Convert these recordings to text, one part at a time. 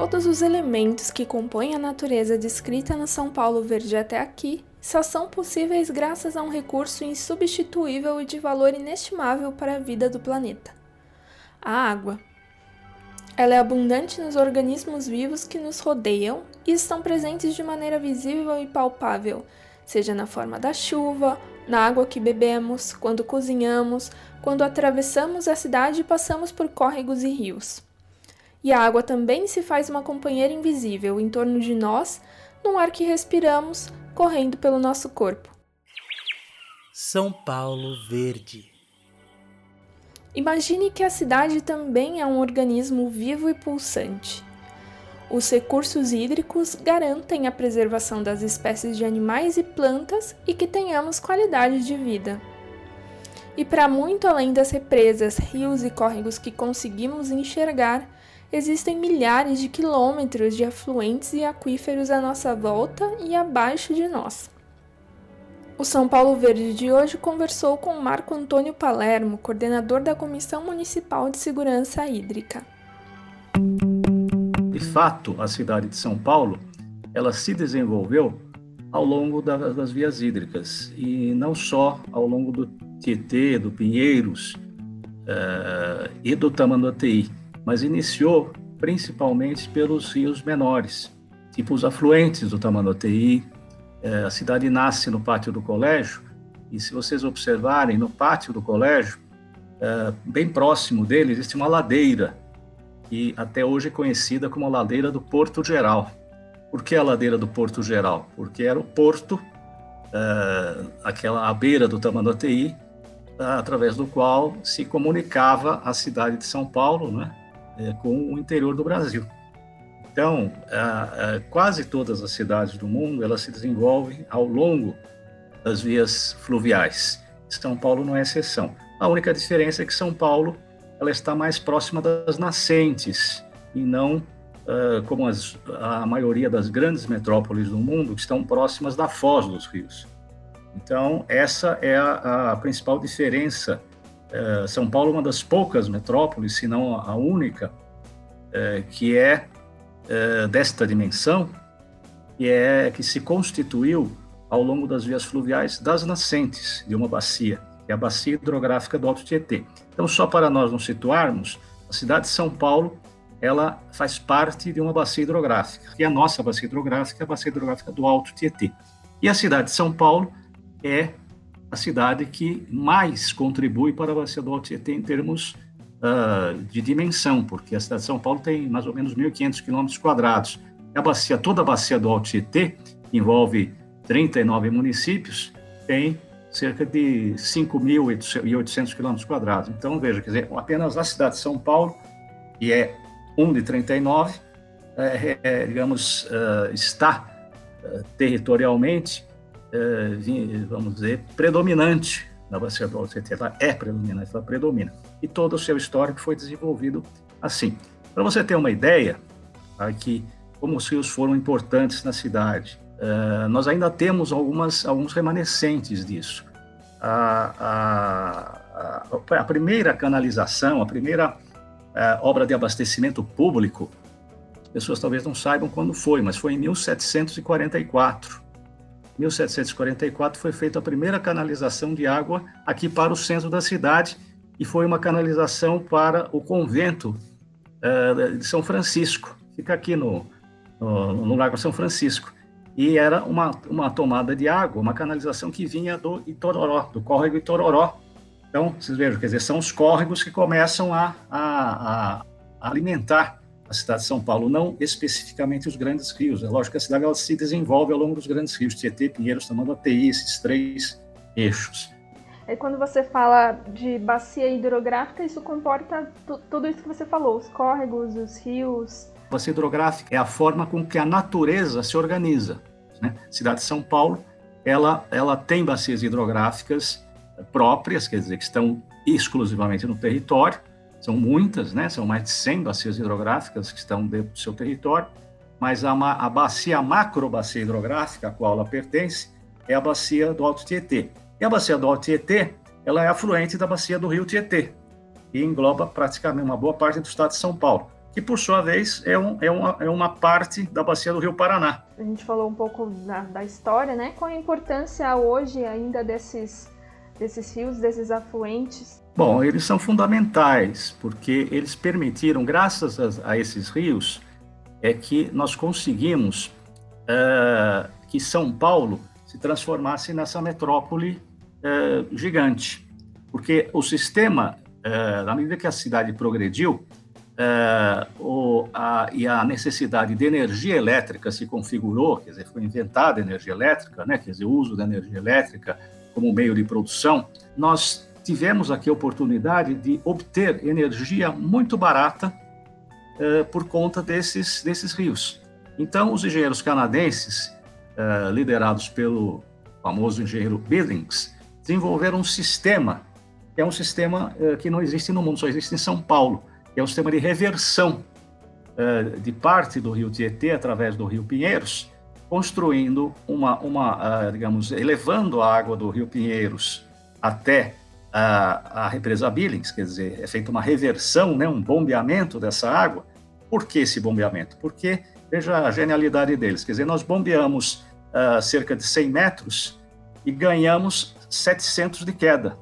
Todos os elementos que compõem a natureza descrita no São Paulo Verde até aqui só são possíveis graças a um recurso insubstituível e de valor inestimável para a vida do planeta: a água. Ela é abundante nos organismos vivos que nos rodeiam e estão presentes de maneira visível e palpável, seja na forma da chuva, na água que bebemos, quando cozinhamos, quando atravessamos a cidade e passamos por córregos e rios. E a água também se faz uma companheira invisível em torno de nós, no ar que respiramos, correndo pelo nosso corpo. São Paulo Verde. Imagine que a cidade também é um organismo vivo e pulsante. Os recursos hídricos garantem a preservação das espécies de animais e plantas e que tenhamos qualidade de vida. E para muito além das represas, rios e córregos que conseguimos enxergar, existem milhares de quilômetros de afluentes e aquíferos à nossa volta e abaixo de nós. O São Paulo Verde de hoje conversou com Marco Antônio Palermo, coordenador da Comissão Municipal de Segurança Hídrica. De fato, a cidade de São Paulo, ela se desenvolveu ao longo das vias hídricas e não só ao longo do Tietê, do Pinheiros uh, e do Tamanduateí mas iniciou principalmente pelos rios menores, tipo os afluentes do Tamanduateí. É, a cidade nasce no pátio do colégio, e se vocês observarem, no pátio do colégio, é, bem próximo dele, existe uma ladeira, que até hoje é conhecida como a ladeira do Porto Geral. Por que a ladeira do Porto Geral? Porque era o porto, é, aquela à beira do Tamanduateí, através do qual se comunicava a cidade de São Paulo, né, com o interior do Brasil. Então, a, a, quase todas as cidades do mundo elas se desenvolvem ao longo das vias fluviais. São Paulo não é exceção. A única diferença é que São Paulo ela está mais próxima das nascentes e não uh, como as, a maioria das grandes metrópoles do mundo que estão próximas da foz dos rios. Então, essa é a, a principal diferença é, São Paulo é uma das poucas metrópoles, se não a única, é, que é, é, desta dimensão, que é que se constituiu ao longo das vias fluviais das nascentes de uma bacia, que é a bacia hidrográfica do Alto Tietê. Então, só para nós nos situarmos, a cidade de São Paulo ela faz parte de uma bacia hidrográfica, que é a nossa bacia hidrográfica, a bacia hidrográfica do Alto Tietê. E a cidade de São Paulo é a cidade que mais contribui para a bacia do Tietê em termos uh, de dimensão, porque a cidade de São Paulo tem mais ou menos 1.500 quilômetros quadrados. A bacia, toda a bacia do Alto Tietê, que envolve 39 municípios, tem cerca de 5.800 quilômetros quadrados. Então, veja, quer dizer, apenas a cidade de São Paulo, que é 1 de 39, é, é, digamos, uh, está uh, territorialmente é, vamos dizer, predominante na bacia do Tietê. Ela é predominante, ela predomina. E todo o seu histórico foi desenvolvido assim. Para você ter uma ideia, aqui como os rios foram importantes na cidade, uh, nós ainda temos algumas, alguns remanescentes disso. A, a, a, a primeira canalização, a primeira uh, obra de abastecimento público, as pessoas talvez não saibam quando foi, mas foi em 1744 1744 foi feita a primeira canalização de água aqui para o centro da cidade e foi uma canalização para o convento uh, de São Francisco, fica aqui no, no, no Lago São Francisco. E era uma, uma tomada de água, uma canalização que vinha do Itororó, do córrego Itororó. Então, vocês vejam, quer dizer, são os córregos que começam a, a, a alimentar a cidade de São Paulo, não especificamente os grandes rios. É lógico que a cidade ela se desenvolve ao longo dos grandes rios, Tietê, Pinheiros, Tamanduateí, esses três eixos. É quando você fala de bacia hidrográfica, isso comporta tudo isso que você falou, os córregos, os rios. A bacia hidrográfica é a forma com que a natureza se organiza. Né? A cidade de São Paulo, ela, ela tem bacias hidrográficas próprias, quer dizer, que estão exclusivamente no território, são muitas, né? São mais de 100 bacias hidrográficas que estão dentro do seu território, mas a, a bacia macro bacia hidrográfica a qual ela pertence é a bacia do Alto Tietê. E a bacia do Alto Tietê, ela é afluente da bacia do Rio Tietê e engloba praticamente uma boa parte do estado de São Paulo. que por sua vez é, um, é, uma, é uma parte da bacia do Rio Paraná. A gente falou um pouco da, da história, né? Qual a importância hoje ainda desses, desses rios, desses afluentes? Bom, eles são fundamentais, porque eles permitiram, graças a, a esses rios, é que nós conseguimos uh, que São Paulo se transformasse nessa metrópole uh, gigante. Porque o sistema, uh, na medida que a cidade progrediu, o, a, e a necessidade de energia elétrica se configurou, quer dizer, foi inventada a energia elétrica, né, quer dizer, o uso da energia elétrica como meio de produção, nós tivemos aqui a oportunidade de obter energia muito barata é, por conta desses, desses rios. Então, os engenheiros canadenses, é, liderados pelo famoso engenheiro Billings, desenvolveram um sistema, que é um sistema é, que não existe no mundo, só existe em São Paulo, que é um sistema de reversão de parte do rio Tietê através do rio Pinheiros, construindo uma, uma uh, digamos, elevando a água do rio Pinheiros até a, a represa Billings, quer dizer, é feita uma reversão, né, um bombeamento dessa água. Por que esse bombeamento? Porque, veja a genialidade deles, quer dizer, nós bombeamos uh, cerca de 100 metros e ganhamos 700 de queda.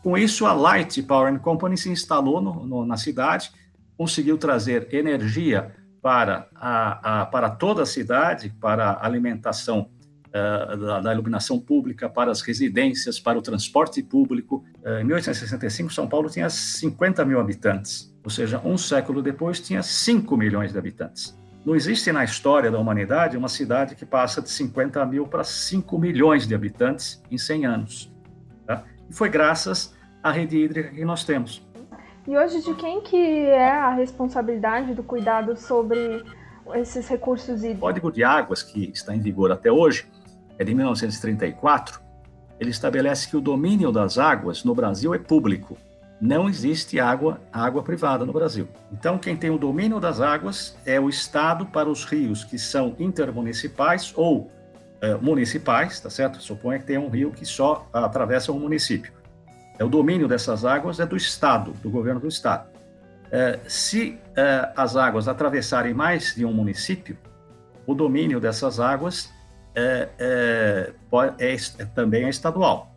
Com isso, a Light Power Company se instalou no, no, na cidade, conseguiu trazer energia para, a, a, para toda a cidade, para a alimentação uh, da, da, iluminação pública, para as residências, para o transporte público. Uh, em 1865, São Paulo tinha 50 mil habitantes, ou seja, um século depois tinha 5 milhões de habitantes. Não existe na história da humanidade uma cidade que passa de 50 mil para 5 milhões de habitantes em 100 anos. Tá? E foi graças à rede hídrica que nós temos. E hoje de quem que é a responsabilidade do cuidado sobre esses recursos hídricos? O Código de Águas, que está em vigor até hoje, é de 1934, ele estabelece que o domínio das águas no Brasil é público. Não existe água, água privada no Brasil. Então, quem tem o domínio das águas é o Estado para os rios que são intermunicipais ou eh, municipais, tá certo? Suponha que tem um rio que só atravessa um município. É, o domínio dessas águas é do Estado, do governo do Estado. É, se é, as águas atravessarem mais de um município, o domínio dessas águas é, é, é, é também é estadual.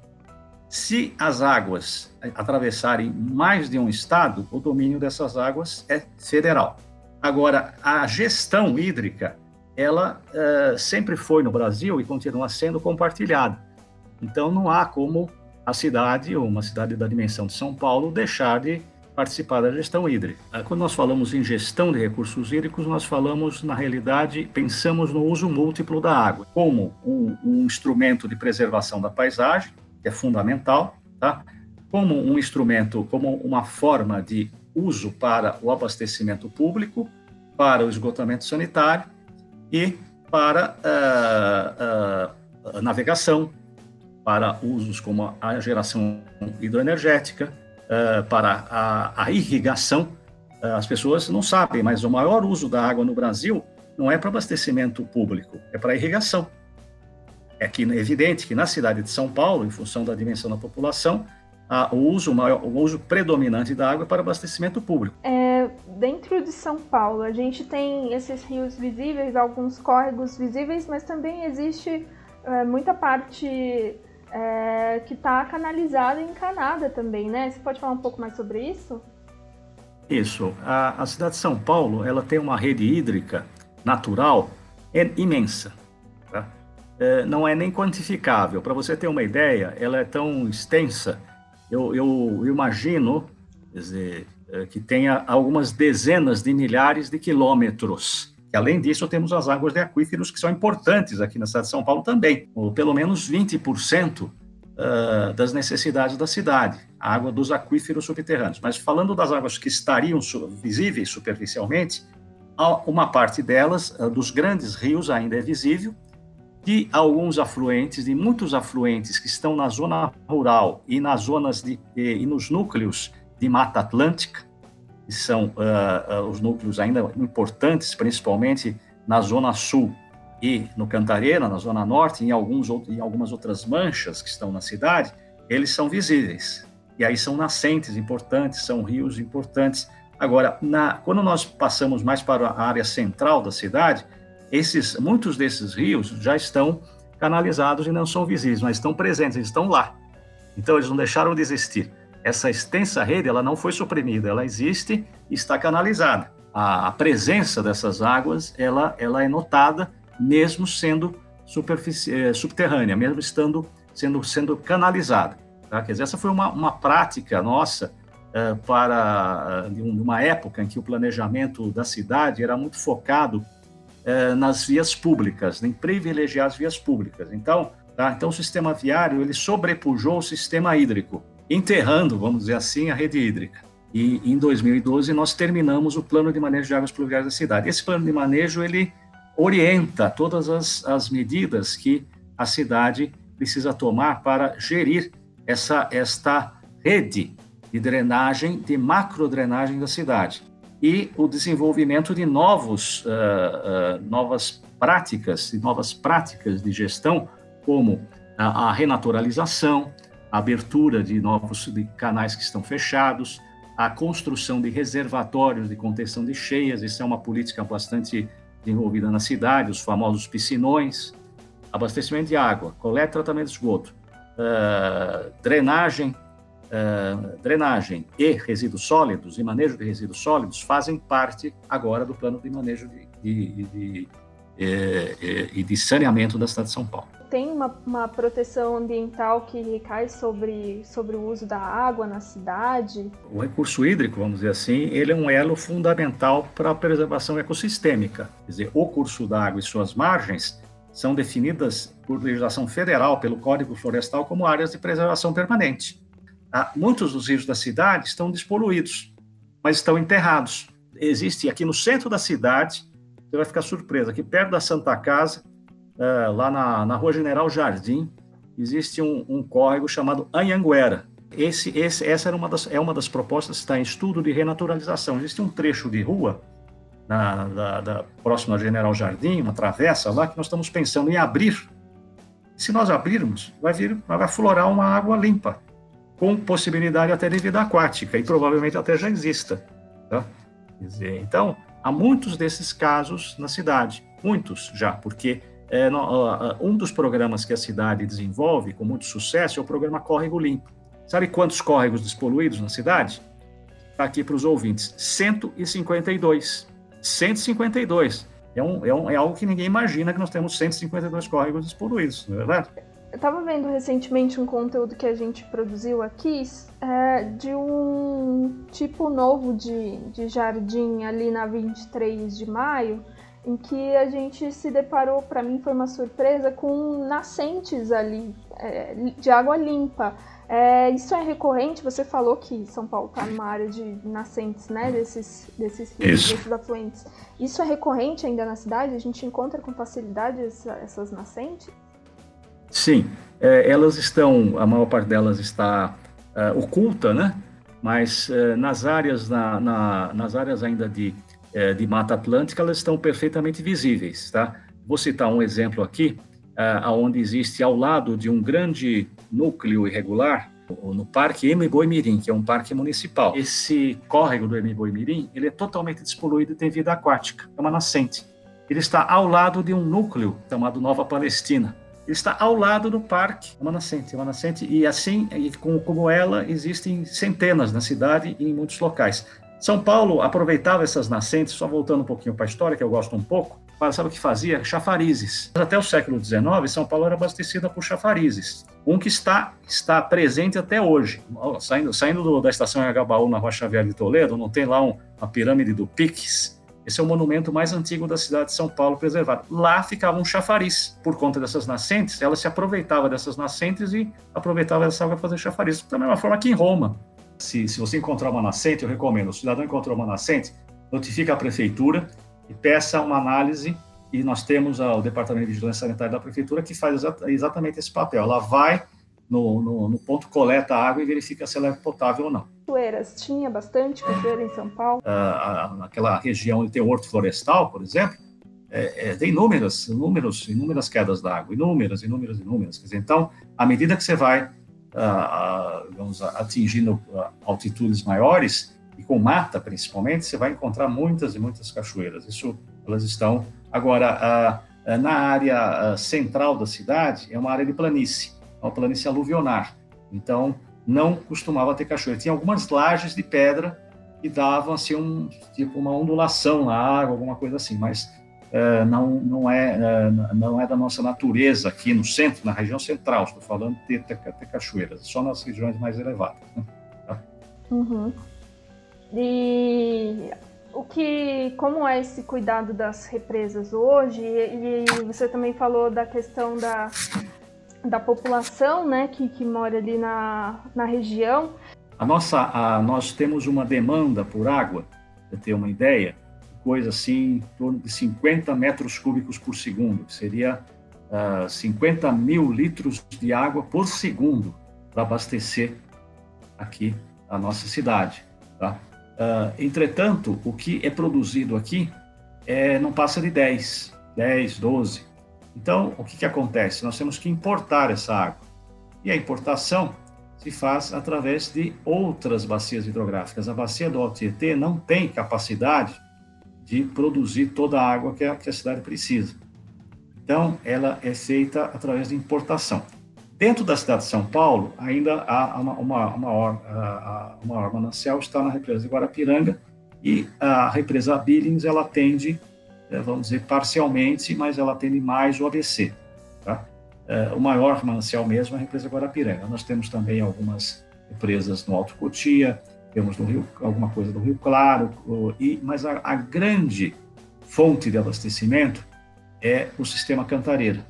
Se as águas atravessarem mais de um estado, o domínio dessas águas é federal. Agora, a gestão hídrica, ela sempre foi no Brasil e continua sendo compartilhada. Então, não há como a cidade, ou uma cidade da dimensão de São Paulo, deixar de participar da gestão hídrica. Ah, quando nós falamos em gestão de recursos hídricos, nós falamos, na realidade, pensamos no uso múltiplo da água, como um, um instrumento de preservação da paisagem, que é fundamental, tá? como um instrumento, como uma forma de uso para o abastecimento público, para o esgotamento sanitário e para uh, uh, navegação, para usos como a geração hidroenergética, uh, para a, a irrigação. Uh, as pessoas não sabem, mas o maior uso da água no Brasil não é para abastecimento público, é para irrigação. É que é evidente que na cidade de São Paulo, em função da dimensão da população, o uso maior, o uso predominante da água é para abastecimento público. É, dentro de São Paulo, a gente tem esses rios visíveis, alguns córregos visíveis, mas também existe é, muita parte é, que está canalizada e encanada também, né? Você pode falar um pouco mais sobre isso? Isso. A, a cidade de São Paulo, ela tem uma rede hídrica natural imensa. Tá? É, não é nem quantificável. Para você ter uma ideia, ela é tão extensa, eu, eu, imagino dizer, é, que tenha algumas dezenas de milhares de quilômetros e, além disso, temos as águas de aquíferos que são importantes aqui na cidade de São Paulo também, ou pelo menos 20% uh, das necessidades da cidade, a água dos aquíferos subterrâneos. Mas falando das águas que estariam visíveis superficialmente, uma parte delas, uh, dos grandes rios, ainda é visível, de alguns afluentes, de muitos afluentes que estão na zona rural e nas zonas de, e, e nos núcleos de Mata Atlântica, são uh, uh, os núcleos ainda importantes, principalmente na Zona Sul e no Cantareira, na Zona Norte, em, alguns, em algumas outras manchas que estão na cidade, eles são visíveis. E aí são nascentes importantes, são rios importantes. Agora, na, quando nós passamos mais para a área central da cidade, esses, muitos desses rios já estão canalizados e não são visíveis, mas estão presentes, eles estão lá. Então, eles não deixaram de existir. Essa extensa rede, ela não foi suprimida, ela existe e está canalizada. A, a presença dessas águas, ela, ela é notada, mesmo sendo eh, subterrânea, mesmo estando sendo, sendo canalizada. Tá? Quer dizer, essa foi uma, uma prática nossa uh, para uh, uma época em que o planejamento da cidade era muito focado nas vias públicas, em privilegiar as vias públicas. Então, tá? então o sistema viário ele sobrepujou o sistema hídrico, enterrando, vamos dizer assim, a rede hídrica. E em 2012 nós terminamos o plano de manejo de águas pluviais da cidade. Esse plano de manejo ele orienta todas as, as medidas que a cidade precisa tomar para gerir essa esta rede de drenagem, de macrodrenagem da cidade e o desenvolvimento de novos, uh, uh, novas práticas, de novas práticas de gestão, como a, a renaturalização, a abertura de novos de canais que estão fechados, a construção de reservatórios de contenção de cheias, isso é uma política bastante desenvolvida na cidade, os famosos piscinões, abastecimento de água, coleta e tratamento de esgoto, uh, drenagem, uh, drenagem e resíduos sólidos e manejo de resíduos sólidos fazem parte agora do plano de manejo de, de, de, de e, e de saneamento da cidade de São Paulo. Tem uma, uma, proteção ambiental que recai sobre, sobre o uso da água na cidade? O recurso hídrico, vamos dizer assim, ele é um elo fundamental para a preservação ecossistêmica. Quer dizer, o curso da água e suas margens são definidas por legislação federal, pelo Código Florestal, como áreas de preservação permanente. Ah, muitos dos rios da cidade estão despoluídos, mas estão enterrados. Existe aqui no centro da cidade, você vai ficar surpreso, aqui perto da Santa Casa, ah, lá na, na Rua General Jardim, existe um, um córrego chamado Anhanguera. Esse, esse, essa era uma das, é uma das propostas que está em estudo de renaturalização. Existe um trecho de rua na, da, da, próxima General Jardim, uma travessa lá, que nós estamos pensando em abrir. Se nós abrirmos, vai vir, vai aflorar uma água limpa, com possibilidade até de vida aquática, e provavelmente até já exista. Tá? Dizer, então, há muitos desses casos na cidade, muitos já, porque é, um dos programas que a cidade desenvolve com muito sucesso é o programa Córrego Limpo. Sabe quantos córregos despoluídos na cidade? Está aqui para os ouvintes: 152. 152. É, um, é, um, é algo que ninguém imagina que nós temos 152 córregos despoluídos, não é verdade? Eu estava vendo recentemente um conteúdo que a gente produziu aqui é, de um tipo novo de, de jardim ali na 23 de maio, em que a gente se deparou, para mim foi uma surpresa, com nascentes ali é, de água limpa. É, isso é recorrente? Você falou que São Paulo está numa área de nascentes, né? Desses, desses rios, desses afluentes. Isso é recorrente ainda na cidade? A gente encontra com facilidade essa, essas nascentes? Sim, é, elas estão, a maior parte delas está é, oculta, né? Mas é, nas áreas, na, na, nas áreas ainda de, é, de Mata Atlântica, elas estão perfeitamente visíveis, tá? Vou citar um exemplo aqui, uh, onde existe ao lado de um grande núcleo irregular, no Parque Emiboi Mirim, que é um parque municipal. Esse córrego do Emiboi Mirim, ele é totalmente despoluído e tem vida aquática, é uma nascente. Ele está ao lado de um núcleo chamado Nova Palestina. Ele está ao lado do parque, é uma nascente, é uma nascente, e assim, como ela, existem centenas na cidade e em muitos locais. São Paulo aproveitava essas nascentes, só voltando um pouquinho para a história, que eu gosto um pouco, sabe o que fazia? Chafarizes. Até o século XIX, São Paulo era abastecida por chafarizes. Um que está, está presente até hoje. Saindo, saindo do, da estação Agabaú, na Rua Xavier de Toledo, não tem lá um, uma pirâmide do Piques? Esse é o monumento mais antigo da cidade de São Paulo preservado. Lá ficava um chafariz. Por conta dessas nascentes, ela se aproveitava dessas nascentes e aproveitava essa água para fazer chafariz. Da mesma forma que em Roma. Se, se você encontrar uma nascente, eu recomendo. O cidadão encontrou uma nascente, notifica a prefeitura, e peça uma análise e nós temos o Departamento de Vigilância Sanitária da Prefeitura que faz exatamente esse papel. Ela vai no, no, no ponto, coleta a água e verifica se ela é potável ou não. Cachoeiras, tinha bastante cachoeira em São Paulo? Ah, naquela região onde tem o horto florestal, por exemplo, é, é, tem inúmeras, inúmeros, inúmeras quedas d'água, inúmeras, inúmeras, inúmeras. Dizer, então, à medida que você vai vamos, atingindo altitudes maiores, e com mata principalmente, você vai encontrar muitas e muitas cachoeiras. Isso elas estão agora na área central da cidade é uma área de planície, uma planície aluvionar. Então não costumava ter cachoeira. Tinha algumas lajes de pedra que davam assim um tipo uma ondulação na água, alguma coisa assim, mas uh, não não é uh, não é da nossa natureza aqui no centro, na região central. Estou falando de ter cachoeiras, só nas regiões mais elevadas. Né? Tá? Uhum. E o que, como é esse cuidado das represas hoje? E, e você também falou da questão da da população, né, que, que mora ali na, na região. A nossa, a, nós temos uma demanda por água, para ter uma ideia, coisa assim, em torno de 50 metros cúbicos por segundo, que seria uh, ah, 50 mil litros de água por segundo para abastecer aqui a nossa cidade. Tá? Uh, entretanto, o que é produzido aqui é, não passa de 10, 10, 12. Então, o que, que acontece? Nós temos que importar essa água. E a importação se faz através de outras bacias hidrográficas. A bacia do Alto Tietê não tem capacidade de produzir toda a água que a, que a cidade precisa. Então, ela é feita através de importação. Dentro da cidade de São Paulo, ainda há uma, uma, uma, uma, uma manancial, está na represa de Guarapiranga, e a represa Billings, ela atende, eh, vamos dizer, parcialmente, mas ela atende mais o ABC. Tá? Uh, o maior manancial mesmo é a represa Guarapiranga. Nós temos também algumas represas no Alto Cotia, temos no Rio, alguma coisa do Rio Claro, e, mas a, a grande fonte de abastecimento é o sistema Cantareira,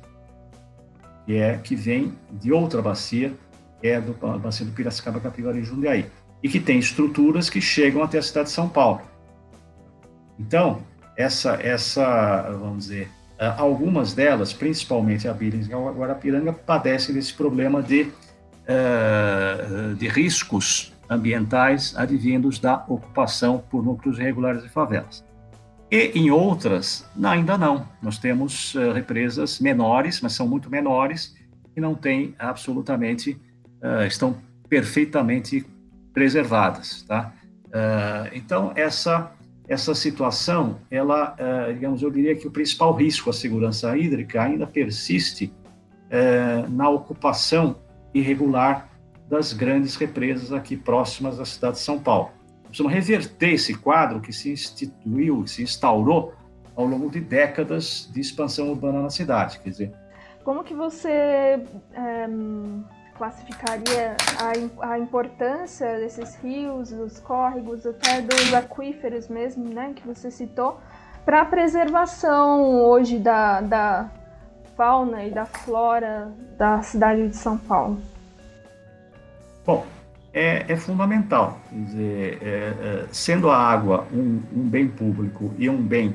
que é que vem de outra bacia, é do a bacia do Piracicaba, Capivari e Jundiaí, e que tem estruturas que chegam até a cidade de São Paulo. Então, essa, essa vamos dizer, algumas delas, principalmente a Billings e a Guarapiranga, padecem desse problema de, uh, de riscos ambientais advindos da ocupação por núcleos irregulares de favelas. E em outras, ainda não. Nós temos uh, represas menores, mas são muito menores, e não têm absolutamente, uh, estão perfeitamente preservadas. Tá? então, essa essa situação, ela, digamos, eu diria que o principal risco à segurança hídrica ainda persiste na ocupação irregular das grandes represas aqui próximas da cidade de São Paulo. Precisamos reverter esse quadro que se instituiu, que se instaurou ao longo de décadas de expansão urbana na cidade. Quer dizer, como que você é classificaria a, a importância desses rios, dos córregos, até dos aquíferos mesmo, né, que você citou, para a preservação hoje da, da fauna e da flora da cidade de São Paulo? Bom, é, é fundamental. Dizer, é, é, sendo a água um, um, bem público e um bem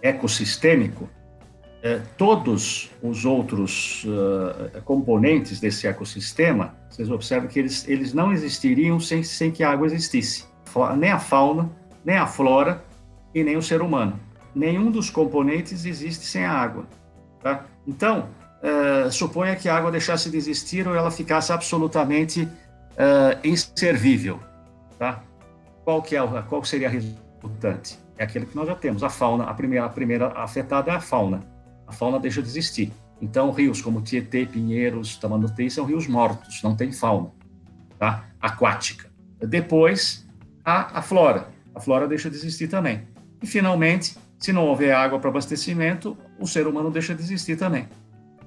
ecossistêmico, é, todos os outros uh, componentes desse ecossistema, vocês observam que eles, eles não existiriam sem, sem que a água existisse. Nem a fauna, nem a flora e nem o ser humano. Nenhum dos componentes existe sem a água. Tá? Então, uh, suponha que a água deixasse de existir ou ela ficasse absolutamente uh, inservível. Tá? Qual, que é, qual seria a resultante? É aquele que nós já temos. A fauna, a primeira, a primeira afetada é a fauna a fauna deixa de existir. Então, rios como Tietê, Pinheiros, Tamanduateí são rios mortos, não tem fauna tá? aquática. Depois, a, a flora. A flora deixa de existir também. E, finalmente, se não houver água para abastecimento, o ser humano deixa de existir também.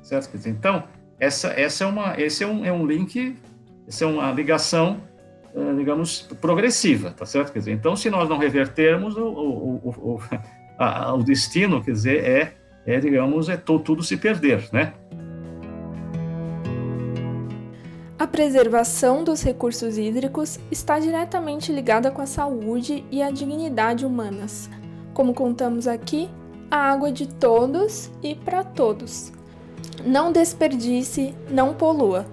Certo? Então, essa, essa é uma, esse é um, é um link, essa é uma ligação, eh, digamos, progressiva, tá certo? Quer dizer, então, se nós não revertermos, o, o, o, a, o destino, quer dizer, é é, digamos, é tudo se perder, né? A preservação dos recursos hídricos está diretamente ligada com a saúde e a dignidade humanas. Como contamos aqui, a água é de todos e para todos. Não desperdice, não polua.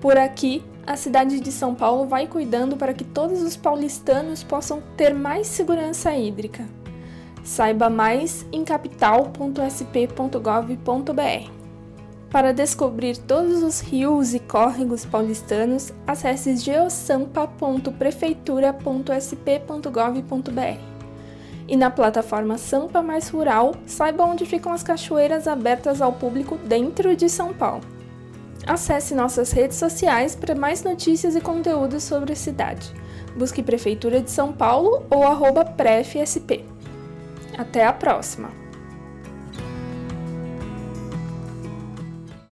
Por aqui, a cidade de São Paulo vai cuidando para que todos os paulistanos possam ter mais segurança hídrica. Saiba mais em capital.sp.gov.br. Para descobrir todos os rios e córregos paulistanos, acesse geosampa.prefeitura.sp.gov.br. E na plataforma Sampa Mais Rural, saiba onde ficam as cachoeiras abertas ao público dentro de São Paulo. Acesse nossas redes sociais para mais notícias e conteúdos sobre a cidade. Busque Prefeitura de São Paulo ou arroba PrefSP. Até a próxima!